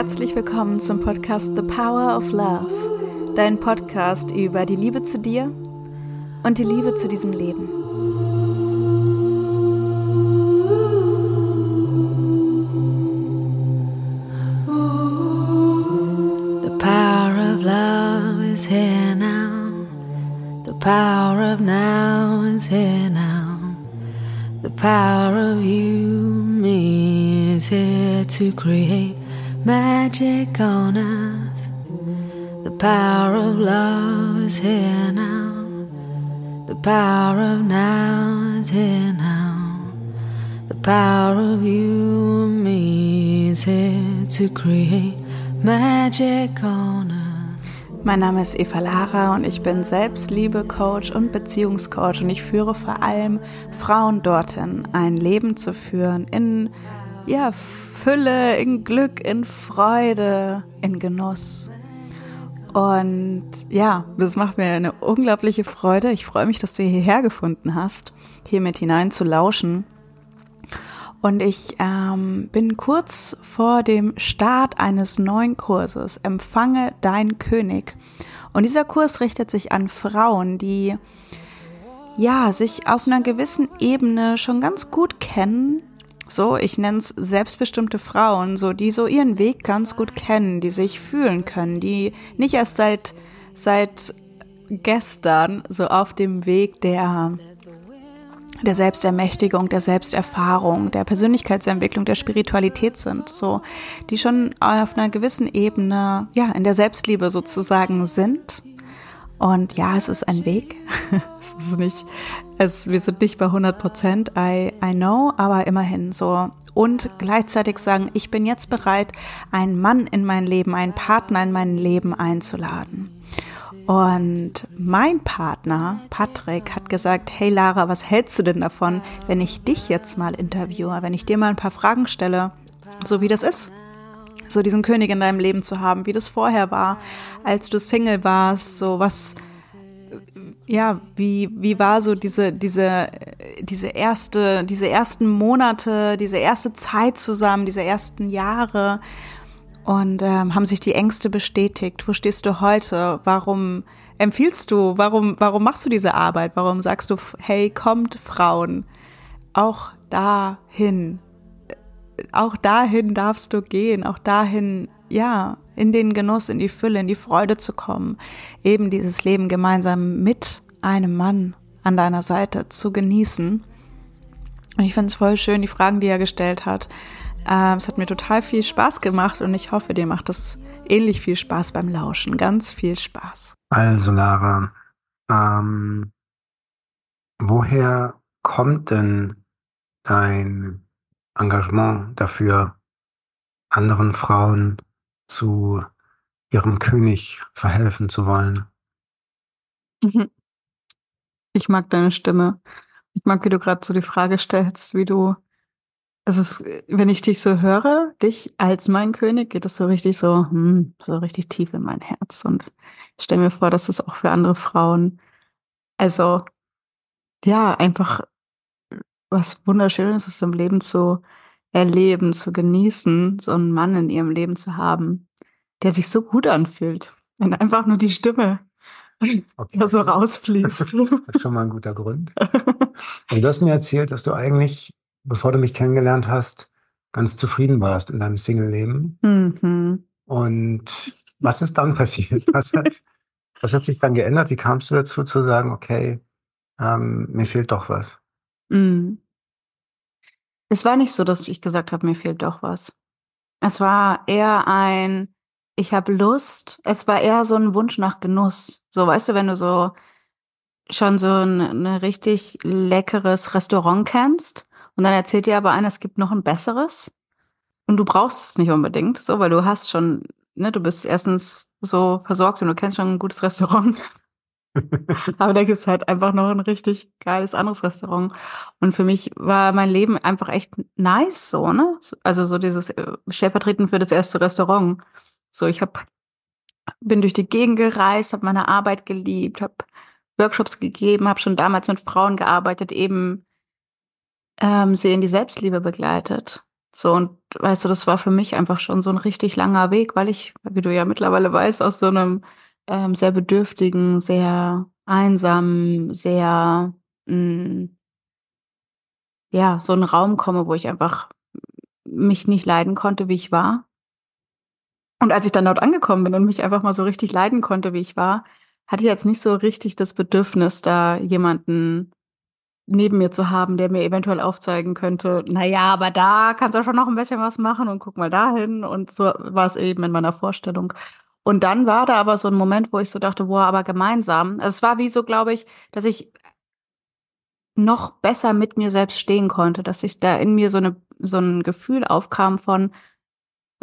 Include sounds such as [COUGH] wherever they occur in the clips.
Herzlich willkommen zum Podcast The Power of Love, dein Podcast über die Liebe zu dir und die Liebe zu diesem Leben. The power of love is here now. The power of now is here now. The power of you, me is here to create magic on earth. The power of love is here now. The power of now is here now. The power of you and me is here to create magic on earth. Mein Name ist Eva Lara und ich bin Selbstliebe-Coach und Beziehungscoach und ich führe vor allem Frauen dorthin, ein Leben zu führen in ja, Fülle, in Glück, in Freude, in Genuss. Und ja, das macht mir eine unglaubliche Freude. Ich freue mich, dass du hierher gefunden hast, hier mit hinein zu lauschen. Und ich ähm, bin kurz vor dem Start eines neuen Kurses, Empfange dein König. Und dieser Kurs richtet sich an Frauen, die ja sich auf einer gewissen Ebene schon ganz gut kennen. So, ich nenne es selbstbestimmte Frauen, so die so ihren Weg ganz gut kennen, die sich fühlen können, die nicht erst seit seit gestern so auf dem Weg der der Selbstermächtigung, der Selbsterfahrung, der Persönlichkeitsentwicklung, der Spiritualität sind, so, die schon auf einer gewissen Ebene, ja, in der Selbstliebe sozusagen sind. Und ja, es ist ein Weg. [LAUGHS] es ist nicht, es, wir sind nicht bei 100 Prozent, I, I know, aber immerhin so. Und gleichzeitig sagen, ich bin jetzt bereit, einen Mann in mein Leben, einen Partner in mein Leben einzuladen. Und mein Partner, Patrick, hat gesagt, hey Lara, was hältst du denn davon, wenn ich dich jetzt mal interviewe, wenn ich dir mal ein paar Fragen stelle, so wie das ist, so diesen König in deinem Leben zu haben, wie das vorher war, als du Single warst, so was, ja, wie, wie war so diese, diese, diese erste, diese ersten Monate, diese erste Zeit zusammen, diese ersten Jahre, und ähm, haben sich die Ängste bestätigt? Wo stehst du heute? Warum empfiehlst du? Warum, warum machst du diese Arbeit? Warum sagst du, hey, kommt Frauen, auch dahin, auch dahin darfst du gehen, auch dahin, ja, in den Genuss, in die Fülle, in die Freude zu kommen, eben dieses Leben gemeinsam mit einem Mann an deiner Seite zu genießen. Und ich finde es voll schön, die Fragen, die er gestellt hat. Ähm, es hat mir total viel Spaß gemacht und ich hoffe, dir macht es ähnlich viel Spaß beim Lauschen. Ganz viel Spaß. Also Lara, ähm, woher kommt denn dein Engagement dafür, anderen Frauen zu ihrem König verhelfen zu wollen? Ich mag deine Stimme. Ich mag, wie du gerade so die Frage stellst, wie du es ist, wenn ich dich so höre, dich als mein König, geht es so richtig so, hm, so richtig tief in mein Herz. Und ich stelle mir vor, dass es auch für andere Frauen, also ja, einfach was Wunderschönes ist im Leben zu erleben, zu genießen, so einen Mann in ihrem Leben zu haben, der sich so gut anfühlt. Wenn einfach nur die Stimme okay. so rausfließt. [LAUGHS] Das ist schon mal ein guter Grund. Und du hast mir erzählt, dass du eigentlich bevor du mich kennengelernt hast, ganz zufrieden warst in deinem Single-Leben. Mhm. Und was ist dann passiert? Was hat, was hat sich dann geändert? Wie kamst du dazu zu sagen, okay, ähm, mir fehlt doch was? Mhm. Es war nicht so, dass ich gesagt habe, mir fehlt doch was. Es war eher ein, ich habe Lust. Es war eher so ein Wunsch nach Genuss. So, weißt du, wenn du so schon so ein, ein richtig leckeres Restaurant kennst und dann erzählt dir aber einer, es gibt noch ein besseres. Und du brauchst es nicht unbedingt, so, weil du hast schon, ne, du bist erstens so versorgt und du kennst schon ein gutes [LAUGHS] Restaurant. [LAUGHS] aber da gibt's halt einfach noch ein richtig geiles anderes Restaurant. Und für mich war mein Leben einfach echt nice, so, ne? Also so dieses äh, stellvertretend für das erste Restaurant. So, ich hab, bin durch die Gegend gereist, habe meine Arbeit geliebt, habe Workshops gegeben, habe schon damals mit Frauen gearbeitet, eben ähm, sie in die Selbstliebe begleitet. So, und weißt du, das war für mich einfach schon so ein richtig langer Weg, weil ich, wie du ja mittlerweile weißt, aus so einem ähm, sehr bedürftigen, sehr einsamen, sehr mh, hm, ja, so einen Raum komme, wo ich einfach mich nicht leiden konnte, wie ich war. Und als ich dann dort angekommen bin und mich einfach mal so richtig leiden konnte, wie ich war, hatte ich jetzt nicht so richtig das Bedürfnis, da jemanden neben mir zu haben, der mir eventuell aufzeigen könnte, na ja, aber da kannst du schon noch ein bisschen was machen und guck mal dahin. Und so war es eben in meiner Vorstellung. Und dann war da aber so ein Moment, wo ich so dachte, boah, aber gemeinsam. Also es war wie so, glaube ich, dass ich noch besser mit mir selbst stehen konnte, dass ich da in mir so eine so ein Gefühl aufkam von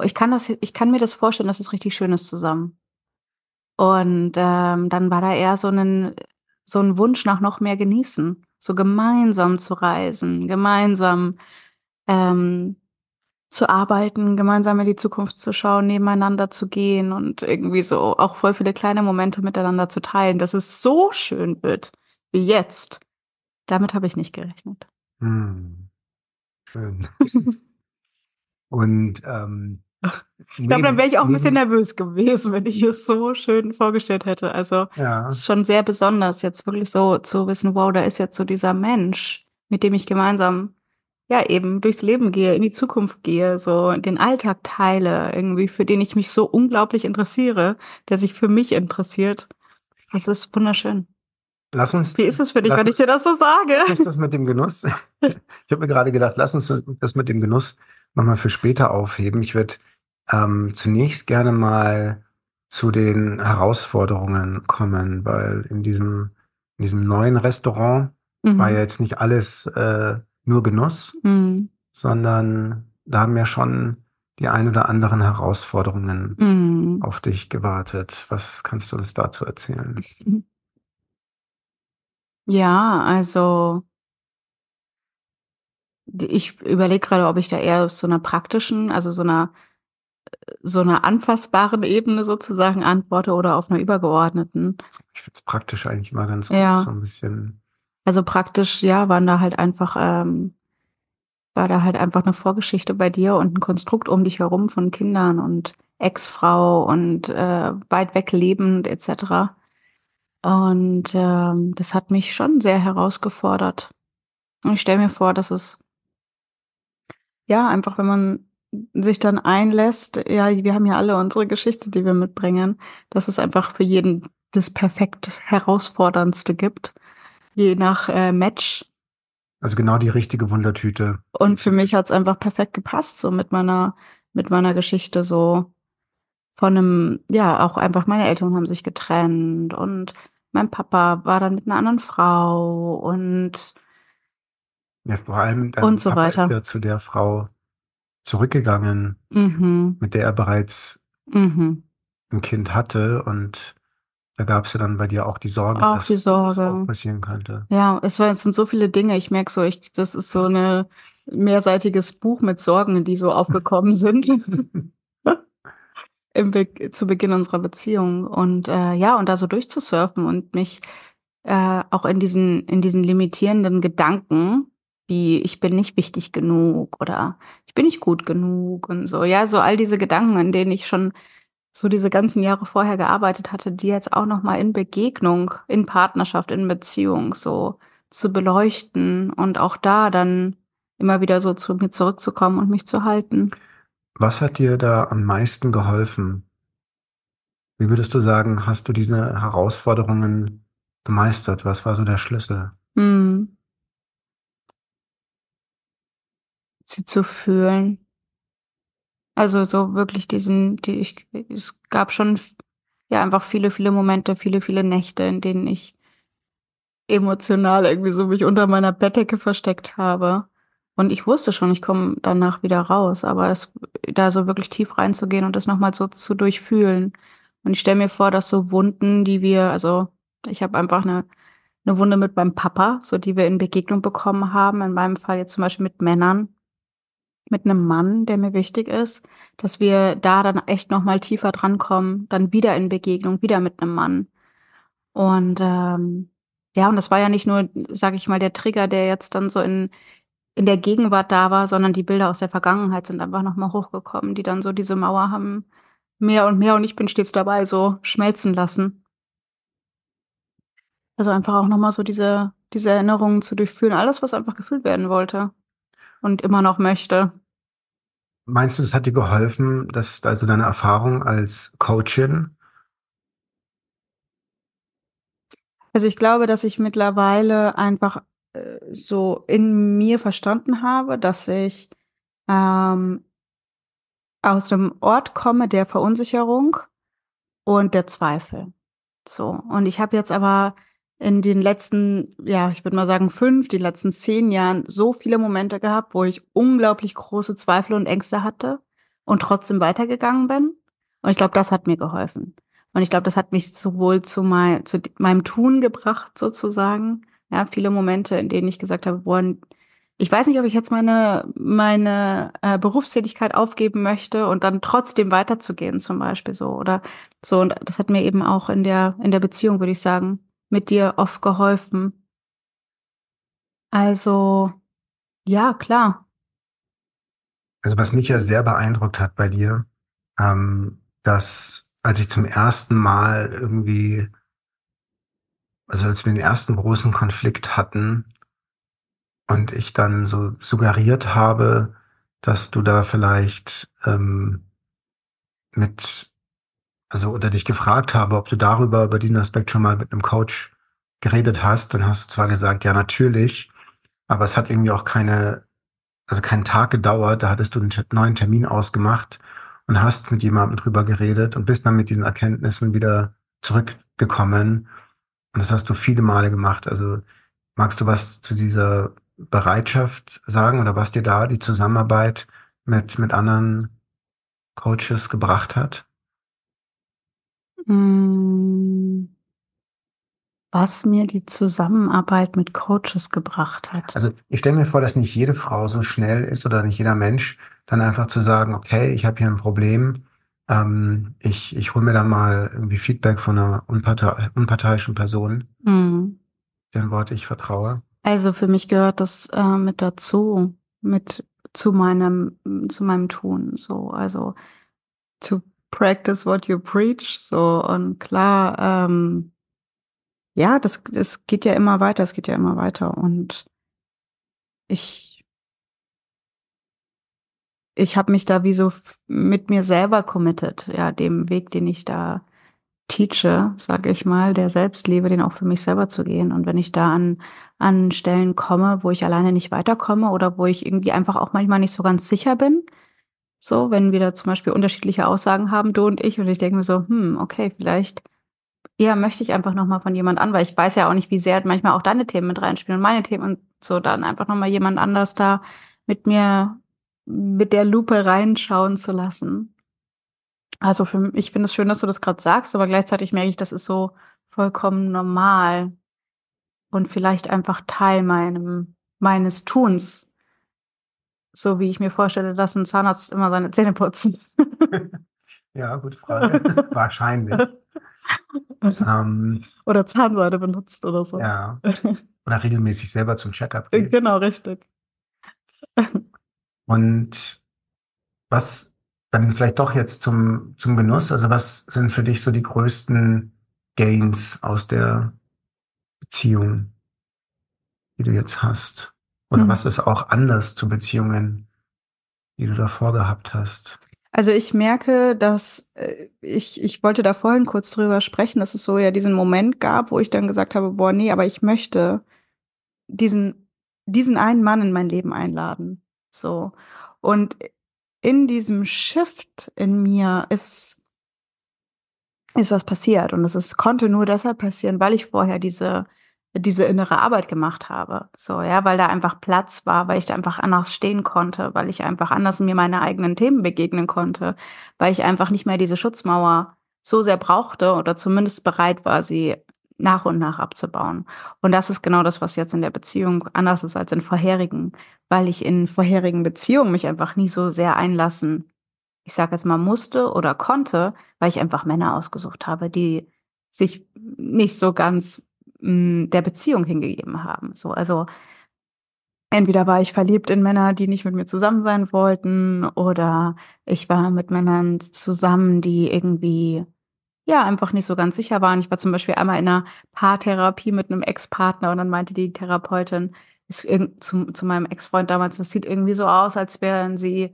ich kann das ich kann mir das vorstellen, dass es richtig schön ist zusammen. Und ähm, dann war da eher so ein so ein Wunsch nach noch mehr genießen, so gemeinsam zu reisen, gemeinsam ähm, zu arbeiten, gemeinsam in die Zukunft zu schauen, nebeneinander zu gehen und irgendwie so auch voll viele kleine Momente miteinander zu teilen, dass es so schön wird wie jetzt. Damit habe ich nicht gerechnet. Hm. Schön. [LAUGHS] Und ähm, ich glaube, dann wäre ich auch ein bisschen nervös gewesen, wenn ich es so schön vorgestellt hätte. Also ja. es ist schon sehr besonders, jetzt wirklich so zu wissen, wow, da ist jetzt so dieser Mensch, mit dem ich gemeinsam ja eben durchs Leben gehe, in die Zukunft gehe, so den Alltag teile, irgendwie, für den ich mich so unglaublich interessiere, der sich für mich interessiert. Das ist wunderschön. Lass uns. Wie ist es für dich, wenn ich dir das so sage? Ist das mit dem Genuss? [LAUGHS] ich habe mir gerade gedacht, lass uns das mit dem Genuss nochmal für später aufheben. Ich würde ähm, zunächst gerne mal zu den Herausforderungen kommen, weil in diesem, in diesem neuen Restaurant mhm. war ja jetzt nicht alles äh, nur Genuss, mhm. sondern da haben ja schon die ein oder anderen Herausforderungen mhm. auf dich gewartet. Was kannst du uns dazu erzählen? [LAUGHS] Ja, also ich überlege gerade, ob ich da eher auf so einer praktischen, also so einer so einer anfassbaren Ebene sozusagen antworte oder auf einer übergeordneten. Ich finde es praktisch eigentlich immer ganz gut, ja. so ein bisschen. Also praktisch, ja, waren da halt einfach, ähm, war da halt einfach eine Vorgeschichte bei dir und ein Konstrukt um dich herum von Kindern und Ex-Frau und äh, weit weg lebend etc. Und ähm, das hat mich schon sehr herausgefordert. Und ich stelle mir vor, dass es ja einfach, wenn man sich dann einlässt, ja, wir haben ja alle unsere Geschichte, die wir mitbringen, dass es einfach für jeden das perfekt herausforderndste gibt, je nach äh, Match. Also genau die richtige Wundertüte. Und für mich hat es einfach perfekt gepasst, so mit meiner, mit meiner Geschichte so von einem, ja, auch einfach meine Eltern haben sich getrennt und mein Papa war dann mit einer anderen Frau und ja, vor allem und so Papa weiter. Ja zu der Frau zurückgegangen, mhm. mit der er bereits mhm. ein Kind hatte und da gab es ja dann bei dir auch die Sorge, auch dass die Sorge. das auch passieren könnte. Ja, es, war, es sind so viele Dinge. Ich merke so, ich, das ist so ein mehrseitiges Buch mit Sorgen, die so aufgekommen [LAUGHS] sind. Im Be zu Beginn unserer Beziehung. Und äh, ja, und da so durchzusurfen und mich äh, auch in diesen, in diesen limitierenden Gedanken, wie ich bin nicht wichtig genug oder ich bin nicht gut genug und so. Ja, so all diese Gedanken, an denen ich schon so diese ganzen Jahre vorher gearbeitet hatte, die jetzt auch noch mal in Begegnung, in Partnerschaft, in Beziehung so zu beleuchten und auch da dann immer wieder so zu mir zurückzukommen und mich zu halten. Was hat dir da am meisten geholfen? Wie würdest du sagen, hast du diese Herausforderungen gemeistert? Was war so der Schlüssel? Hm. sie zu fühlen. Also so wirklich diesen, die ich, es gab schon ja einfach viele, viele Momente, viele, viele Nächte, in denen ich emotional irgendwie so mich unter meiner Bettdecke versteckt habe. Und ich wusste schon, ich komme danach wieder raus, aber es da so wirklich tief reinzugehen und das nochmal so zu durchfühlen. Und ich stelle mir vor, dass so Wunden, die wir, also ich habe einfach eine, eine Wunde mit meinem Papa, so die wir in Begegnung bekommen haben, in meinem Fall jetzt zum Beispiel mit Männern, mit einem Mann, der mir wichtig ist, dass wir da dann echt noch mal tiefer drankommen, dann wieder in Begegnung, wieder mit einem Mann. Und ähm, ja, und das war ja nicht nur, sage ich mal, der Trigger, der jetzt dann so in in der Gegenwart da war, sondern die Bilder aus der Vergangenheit sind einfach nochmal hochgekommen, die dann so diese Mauer haben mehr und mehr und ich bin stets dabei, so schmelzen lassen. Also einfach auch nochmal so diese, diese Erinnerungen zu durchführen, alles, was einfach gefühlt werden wollte und immer noch möchte. Meinst du, das hat dir geholfen, dass also deine Erfahrung als Coachin? Also ich glaube, dass ich mittlerweile einfach äh, so in mir verstanden habe, dass ich ähm, aus dem Ort komme der Verunsicherung und der Zweifel. So. Und ich habe jetzt aber in den letzten, ja, ich würde mal sagen fünf, die letzten zehn Jahren so viele Momente gehabt, wo ich unglaublich große Zweifel und Ängste hatte und trotzdem weitergegangen bin. Und ich glaube, das hat mir geholfen. Und ich glaube, das hat mich sowohl zu, mein, zu meinem Tun gebracht, sozusagen. Ja, viele Momente, in denen ich gesagt habe, boah, ich weiß nicht, ob ich jetzt meine, meine äh, Berufstätigkeit aufgeben möchte und dann trotzdem weiterzugehen, zum Beispiel so. Oder so. Und das hat mir eben auch in der, in der Beziehung, würde ich sagen, mit dir oft geholfen. Also, ja, klar. Also was mich ja sehr beeindruckt hat bei dir, ähm, dass als ich zum ersten Mal irgendwie, also als wir den ersten großen Konflikt hatten und ich dann so suggeriert habe, dass du da vielleicht ähm, mit also oder dich gefragt habe, ob du darüber, über diesen Aspekt schon mal mit einem Coach geredet hast, dann hast du zwar gesagt, ja, natürlich, aber es hat irgendwie auch keine, also keinen Tag gedauert, da hattest du einen neuen Termin ausgemacht und hast mit jemandem drüber geredet und bist dann mit diesen Erkenntnissen wieder zurückgekommen. Und das hast du viele Male gemacht. Also magst du was zu dieser Bereitschaft sagen oder was dir da die Zusammenarbeit mit, mit anderen Coaches gebracht hat? Hm. Was mir die Zusammenarbeit mit Coaches gebracht hat. Also ich stelle mir vor, dass nicht jede Frau so schnell ist oder nicht jeder Mensch, dann einfach zu sagen, okay, ich habe hier ein Problem, ähm, ich, ich hole mir da mal irgendwie Feedback von einer unpartei unparteiischen Person, mhm. deren Wort ich vertraue. Also für mich gehört das äh, mit dazu, mit zu meinem, zu meinem Tun. So, also zu practice what you preach. So, und klar, ähm, ja, das, das geht ja immer weiter, es geht ja immer weiter. Und ich, ich habe mich da wie so mit mir selber committed, ja, dem Weg, den ich da teache, sage ich mal, der Selbstliebe, den auch für mich selber zu gehen. Und wenn ich da an, an Stellen komme, wo ich alleine nicht weiterkomme oder wo ich irgendwie einfach auch manchmal nicht so ganz sicher bin, so, wenn wir da zum Beispiel unterschiedliche Aussagen haben, du und ich, und ich denke mir so, hm, okay, vielleicht eher möchte ich einfach nochmal von jemand an, weil ich weiß ja auch nicht, wie sehr manchmal auch deine Themen mit reinspielen und meine Themen und so, dann einfach nochmal jemand anders da mit mir, mit der Lupe reinschauen zu lassen. Also für ich finde es schön, dass du das gerade sagst, aber gleichzeitig merke ich, das ist so vollkommen normal und vielleicht einfach Teil meinem, meines Tuns, so wie ich mir vorstelle, dass ein Zahnarzt immer seine Zähne putzt. [LAUGHS] ja, gute Frage. Wahrscheinlich. [LAUGHS] ähm, oder Zahnseide benutzt oder so. Ja. Oder regelmäßig selber zum Checkup geht. Genau, richtig. [LAUGHS] Und was dann vielleicht doch jetzt zum, zum Genuss, also was sind für dich so die größten Gains aus der Beziehung, die du jetzt hast? Oder mhm. was ist auch anders zu Beziehungen, die du davor gehabt hast? Also ich merke, dass äh, ich, ich wollte da vorhin kurz drüber sprechen, dass es so ja diesen Moment gab, wo ich dann gesagt habe, boah, nee, aber ich möchte diesen, diesen einen Mann in mein Leben einladen. So. Und in diesem Shift in mir ist, ist was passiert. Und es ist, konnte nur deshalb passieren, weil ich vorher diese, diese innere Arbeit gemacht habe. So, ja, weil da einfach Platz war, weil ich da einfach anders stehen konnte, weil ich einfach anders mir meine eigenen Themen begegnen konnte, weil ich einfach nicht mehr diese Schutzmauer so sehr brauchte oder zumindest bereit war, sie nach und nach abzubauen. Und das ist genau das, was jetzt in der Beziehung anders ist als in vorherigen, weil ich in vorherigen Beziehungen mich einfach nie so sehr einlassen, ich sage jetzt mal musste oder konnte, weil ich einfach Männer ausgesucht habe, die sich nicht so ganz der Beziehung hingegeben haben. So, also entweder war ich verliebt in Männer, die nicht mit mir zusammen sein wollten, oder ich war mit Männern zusammen, die irgendwie ja einfach nicht so ganz sicher waren. Ich war zum Beispiel einmal in einer Paartherapie mit einem Ex-Partner und dann meinte die Therapeutin ist zu, zu meinem Ex-Freund damals, das sieht irgendwie so aus, als wären sie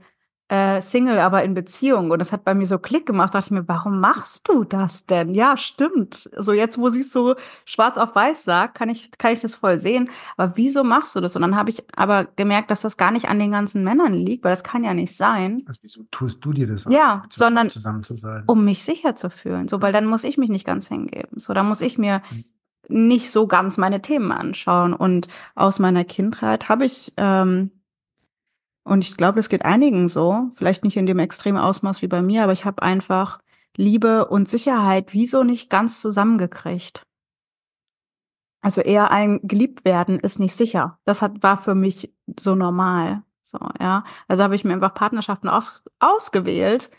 äh, Single, aber in Beziehung. Und das hat bei mir so Klick gemacht. Da dachte ich mir, warum machst du das denn? Ja, stimmt. So jetzt, wo sie es so schwarz auf weiß sagt, kann ich, kann ich das voll sehen. Aber wieso machst du das? Und dann habe ich aber gemerkt, dass das gar nicht an den ganzen Männern liegt, weil das kann ja nicht sein. Also wieso tust du dir das? Ja, sondern zusammen zu sein? um mich sicher zu fühlen. So, weil dann muss ich mich nicht ganz hingeben. So, dann muss ich mir mhm nicht so ganz meine Themen anschauen. Und aus meiner Kindheit habe ich ähm, und ich glaube, es geht einigen so, vielleicht nicht in dem extremen Ausmaß wie bei mir, aber ich habe einfach Liebe und Sicherheit wieso nicht ganz zusammengekriegt. Also eher ein geliebt werden ist nicht sicher. Das hat, war für mich so normal. So, ja. Also habe ich mir einfach Partnerschaften aus, ausgewählt,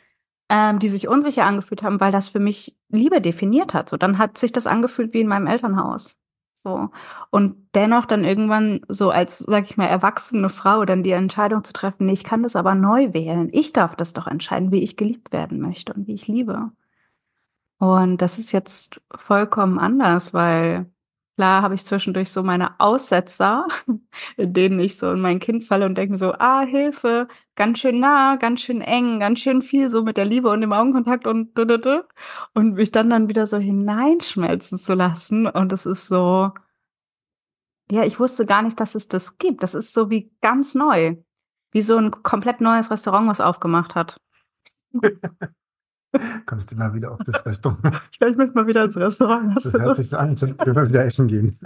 ähm, die sich unsicher angefühlt haben, weil das für mich Liebe definiert hat. So, dann hat sich das angefühlt wie in meinem Elternhaus. So. Und dennoch dann irgendwann so als, sag ich mal, erwachsene Frau dann die Entscheidung zu treffen, nee, ich kann das aber neu wählen. Ich darf das doch entscheiden, wie ich geliebt werden möchte und wie ich liebe. Und das ist jetzt vollkommen anders, weil klar habe ich zwischendurch so meine Aussetzer, [LAUGHS] in denen ich so in mein Kind falle und denke mir so, ah, Hilfe, ganz schön nah, ganz schön eng, ganz schön viel so mit der Liebe und dem Augenkontakt und und mich dann dann wieder so hineinschmelzen zu lassen und es ist so ja, ich wusste gar nicht, dass es das gibt. Das ist so wie ganz neu. Wie so ein komplett neues Restaurant, was aufgemacht hat. [LAUGHS] [LAUGHS] Kommst du mal wieder auf das Restaurant? [LAUGHS] ich möchte mal wieder ins Restaurant. Hast das hört sich so an, als würden wir wieder essen gehen.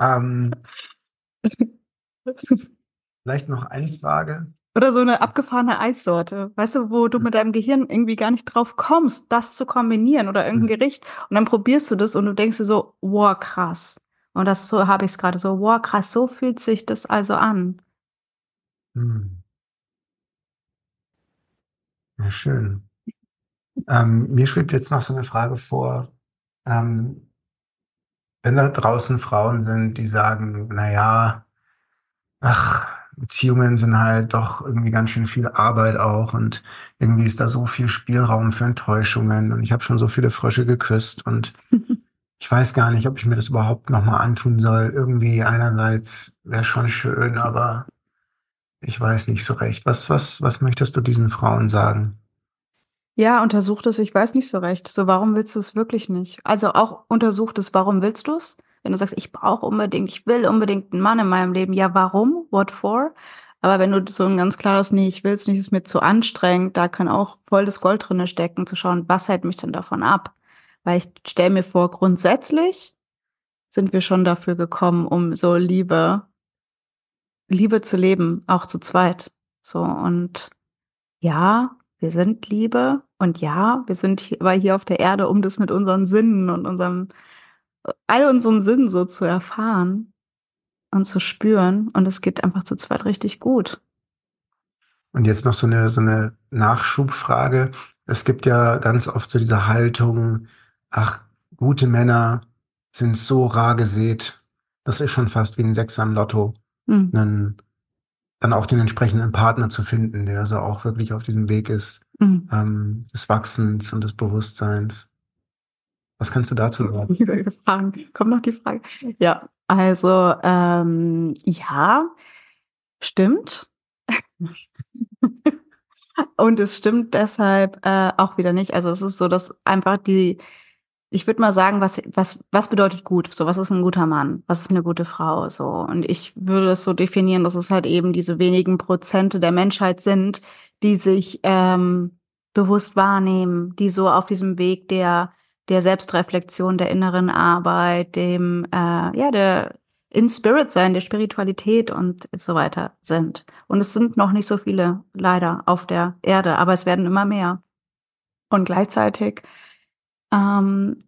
ähm, vielleicht noch eine Frage. Oder so eine abgefahrene Eissorte, weißt du, wo du mit deinem Gehirn irgendwie gar nicht drauf kommst, das zu kombinieren oder irgendein hm. Gericht. Und dann probierst du das und du denkst dir so, wow, krass. Und das so habe ich es gerade so, wow, krass, so fühlt sich das also an. Hm. Ja, schön. Ähm, mir schwebt jetzt noch so eine Frage vor. Ähm, wenn da draußen Frauen sind, die sagen, naja, ach, Beziehungen sind halt doch irgendwie ganz schön viel Arbeit auch und irgendwie ist da so viel Spielraum für Enttäuschungen und ich habe schon so viele Frösche geküsst und [LAUGHS] ich weiß gar nicht, ob ich mir das überhaupt nochmal antun soll. Irgendwie einerseits wäre schon schön, aber ich weiß nicht so recht. Was, was, was möchtest du diesen Frauen sagen? Ja, untersucht es, ich weiß nicht so recht. So, warum willst du es wirklich nicht? Also auch untersucht es, warum willst du es? Wenn du sagst, ich brauche unbedingt, ich will unbedingt einen Mann in meinem Leben, ja, warum? What for? Aber wenn du so ein ganz klares, nee, ich will es nicht, ist mir zu anstrengend, da kann auch voll das Gold drinne stecken, zu schauen, was hält mich denn davon ab? Weil ich stelle mir vor, grundsätzlich sind wir schon dafür gekommen, um so Liebe, Liebe zu leben, auch zu zweit. So, und ja, wir sind Liebe und ja, wir sind hier, aber hier auf der Erde, um das mit unseren Sinnen und unserem, all unseren Sinnen so zu erfahren und zu spüren. Und es geht einfach zu zweit richtig gut. Und jetzt noch so eine, so eine Nachschubfrage. Es gibt ja ganz oft so diese Haltung, ach, gute Männer sind so rar gesät. Das ist schon fast wie ein Sechser im Lotto. Mhm. Einen dann auch den entsprechenden Partner zu finden, der also auch wirklich auf diesem Weg ist, mhm. ähm, des Wachsens und des Bewusstseins. Was kannst du dazu sagen? Fragen. Kommt noch die Frage. Ja, also ähm, ja, stimmt. [LAUGHS] und es stimmt deshalb äh, auch wieder nicht. Also es ist so, dass einfach die ich würde mal sagen, was, was, was bedeutet gut? So, was ist ein guter Mann? Was ist eine gute Frau? So. Und ich würde es so definieren, dass es halt eben diese wenigen Prozente der Menschheit sind, die sich ähm, bewusst wahrnehmen, die so auf diesem Weg der, der Selbstreflexion, der inneren Arbeit, dem, äh, ja, der in Spirit sein, der Spiritualität und so weiter sind. Und es sind noch nicht so viele, leider, auf der Erde, aber es werden immer mehr. Und gleichzeitig ähm,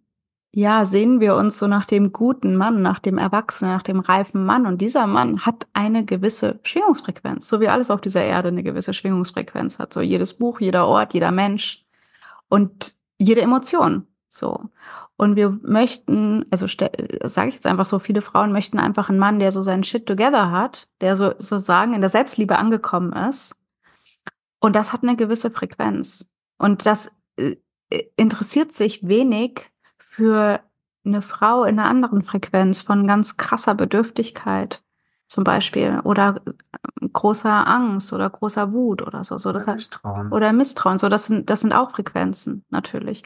ja, sehen wir uns so nach dem guten Mann, nach dem Erwachsenen, nach dem reifen Mann. Und dieser Mann hat eine gewisse Schwingungsfrequenz, so wie alles auf dieser Erde eine gewisse Schwingungsfrequenz hat. So jedes Buch, jeder Ort, jeder Mensch und jede Emotion. So. Und wir möchten, also sage ich jetzt einfach so, viele Frauen möchten einfach einen Mann, der so seinen Shit together hat, der so sozusagen in der Selbstliebe angekommen ist. Und das hat eine gewisse Frequenz. Und das äh, interessiert sich wenig für eine Frau in einer anderen Frequenz von ganz krasser Bedürftigkeit zum Beispiel oder äh, großer Angst oder großer Wut oder so. so das oder Misstrauen. Oder Misstrauen. So, das sind, das sind auch Frequenzen, natürlich.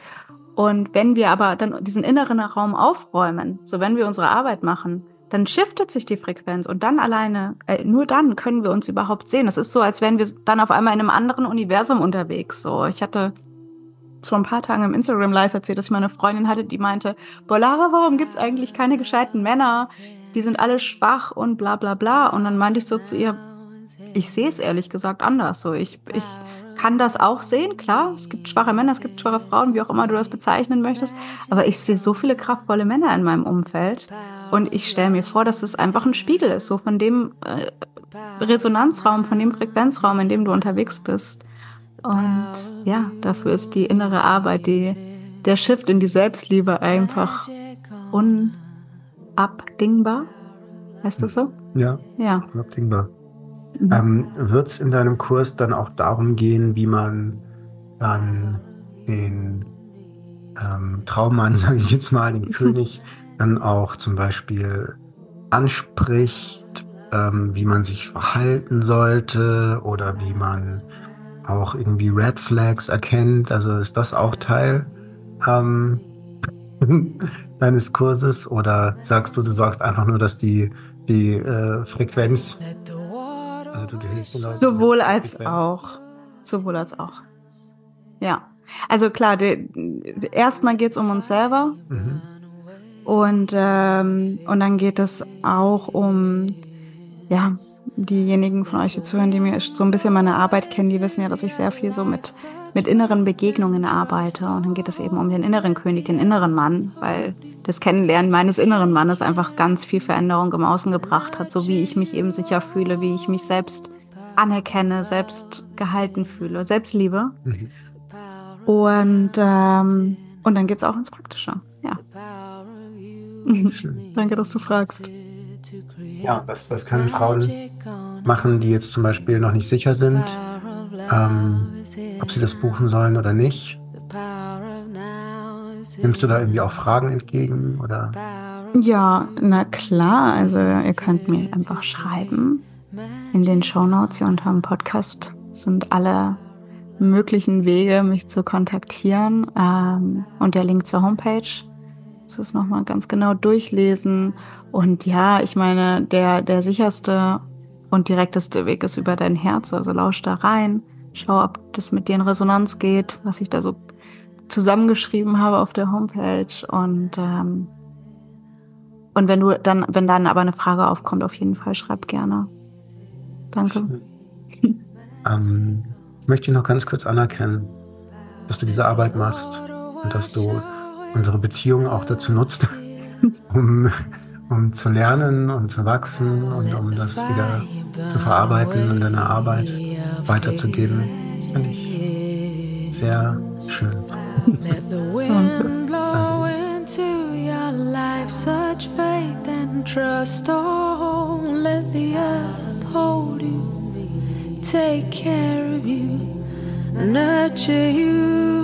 Und wenn wir aber dann diesen inneren Raum aufräumen, so wenn wir unsere Arbeit machen, dann shiftet sich die Frequenz und dann alleine, äh, nur dann können wir uns überhaupt sehen. Es ist so, als wären wir dann auf einmal in einem anderen Universum unterwegs. So, ich hatte vor ein paar Tagen im Instagram Live erzählt, dass ich meine Freundin hatte, die meinte, boah, Lara, warum gibt's eigentlich keine gescheiten Männer? Die sind alle schwach und bla bla bla. Und dann meinte ich so zu ihr, ich sehe es ehrlich gesagt anders. So, ich, ich kann das auch sehen, klar. Es gibt schwache Männer, es gibt schwache Frauen, wie auch immer du das bezeichnen möchtest. Aber ich sehe so viele kraftvolle Männer in meinem Umfeld. Und ich stelle mir vor, dass es einfach ein Spiegel ist, so von dem äh, Resonanzraum, von dem Frequenzraum, in dem du unterwegs bist. Und ja, dafür ist die innere Arbeit, die, der Shift in die Selbstliebe einfach unabdingbar. Heißt das so? Ja. Ja. Unabdingbar. Mhm. Ähm, Wird es in deinem Kurs dann auch darum gehen, wie man dann den ähm, Traummann, [LAUGHS] sage ich jetzt mal, den [LAUGHS] König, dann auch zum Beispiel anspricht, ähm, wie man sich verhalten sollte oder wie man auch irgendwie Red Flags erkennt. Also ist das auch Teil ähm, [LAUGHS] deines Kurses oder sagst du, du sagst einfach nur, dass die, die äh, Frequenz, also du, du hilfst den Leuten Sowohl als Frequenz. auch. Sowohl als auch. Ja. Also klar, erstmal geht es um uns selber. Mhm. Und, ähm, und dann geht es auch um, ja, diejenigen von euch, die zuhören, die mir so ein bisschen meine Arbeit kennen, die wissen ja, dass ich sehr viel so mit, mit inneren Begegnungen arbeite. Und dann geht es eben um den inneren König, den inneren Mann, weil das Kennenlernen meines inneren Mannes einfach ganz viel Veränderung im Außen gebracht hat, so wie ich mich eben sicher fühle, wie ich mich selbst anerkenne, selbst gehalten fühle, Selbstliebe. Mhm. Und, ähm, und dann geht es auch ins Praktische. Ja. [LAUGHS] Danke, dass du fragst. Ja, was, was können Frauen machen, die jetzt zum Beispiel noch nicht sicher sind, ähm, ob sie das buchen sollen oder nicht? Nimmst du da irgendwie auch Fragen entgegen oder? Ja, na klar. Also ihr könnt mir einfach schreiben. In den Show Notes hier unter dem Podcast sind alle möglichen Wege, mich zu kontaktieren ähm, und der Link zur Homepage muss es nochmal ganz genau durchlesen. Und ja, ich meine, der, der sicherste und direkteste Weg ist über dein Herz. Also lausch da rein, schau, ob das mit dir in Resonanz geht, was ich da so zusammengeschrieben habe auf der Homepage. Und, ähm, und wenn du dann, wenn dann aber eine Frage aufkommt, auf jeden Fall schreib gerne. Danke. Ähm, ich möchte noch ganz kurz anerkennen, dass du diese Arbeit machst und dass du unsere Beziehung auch dazu nutzt, [LAUGHS] um, um zu lernen und zu wachsen und um das wieder zu verarbeiten und deine Arbeit weiterzugeben. Finde ich sehr schön. Let the wind blow into your life such faith and trust. Oh, let the earth hold you, take care of you, nurture you.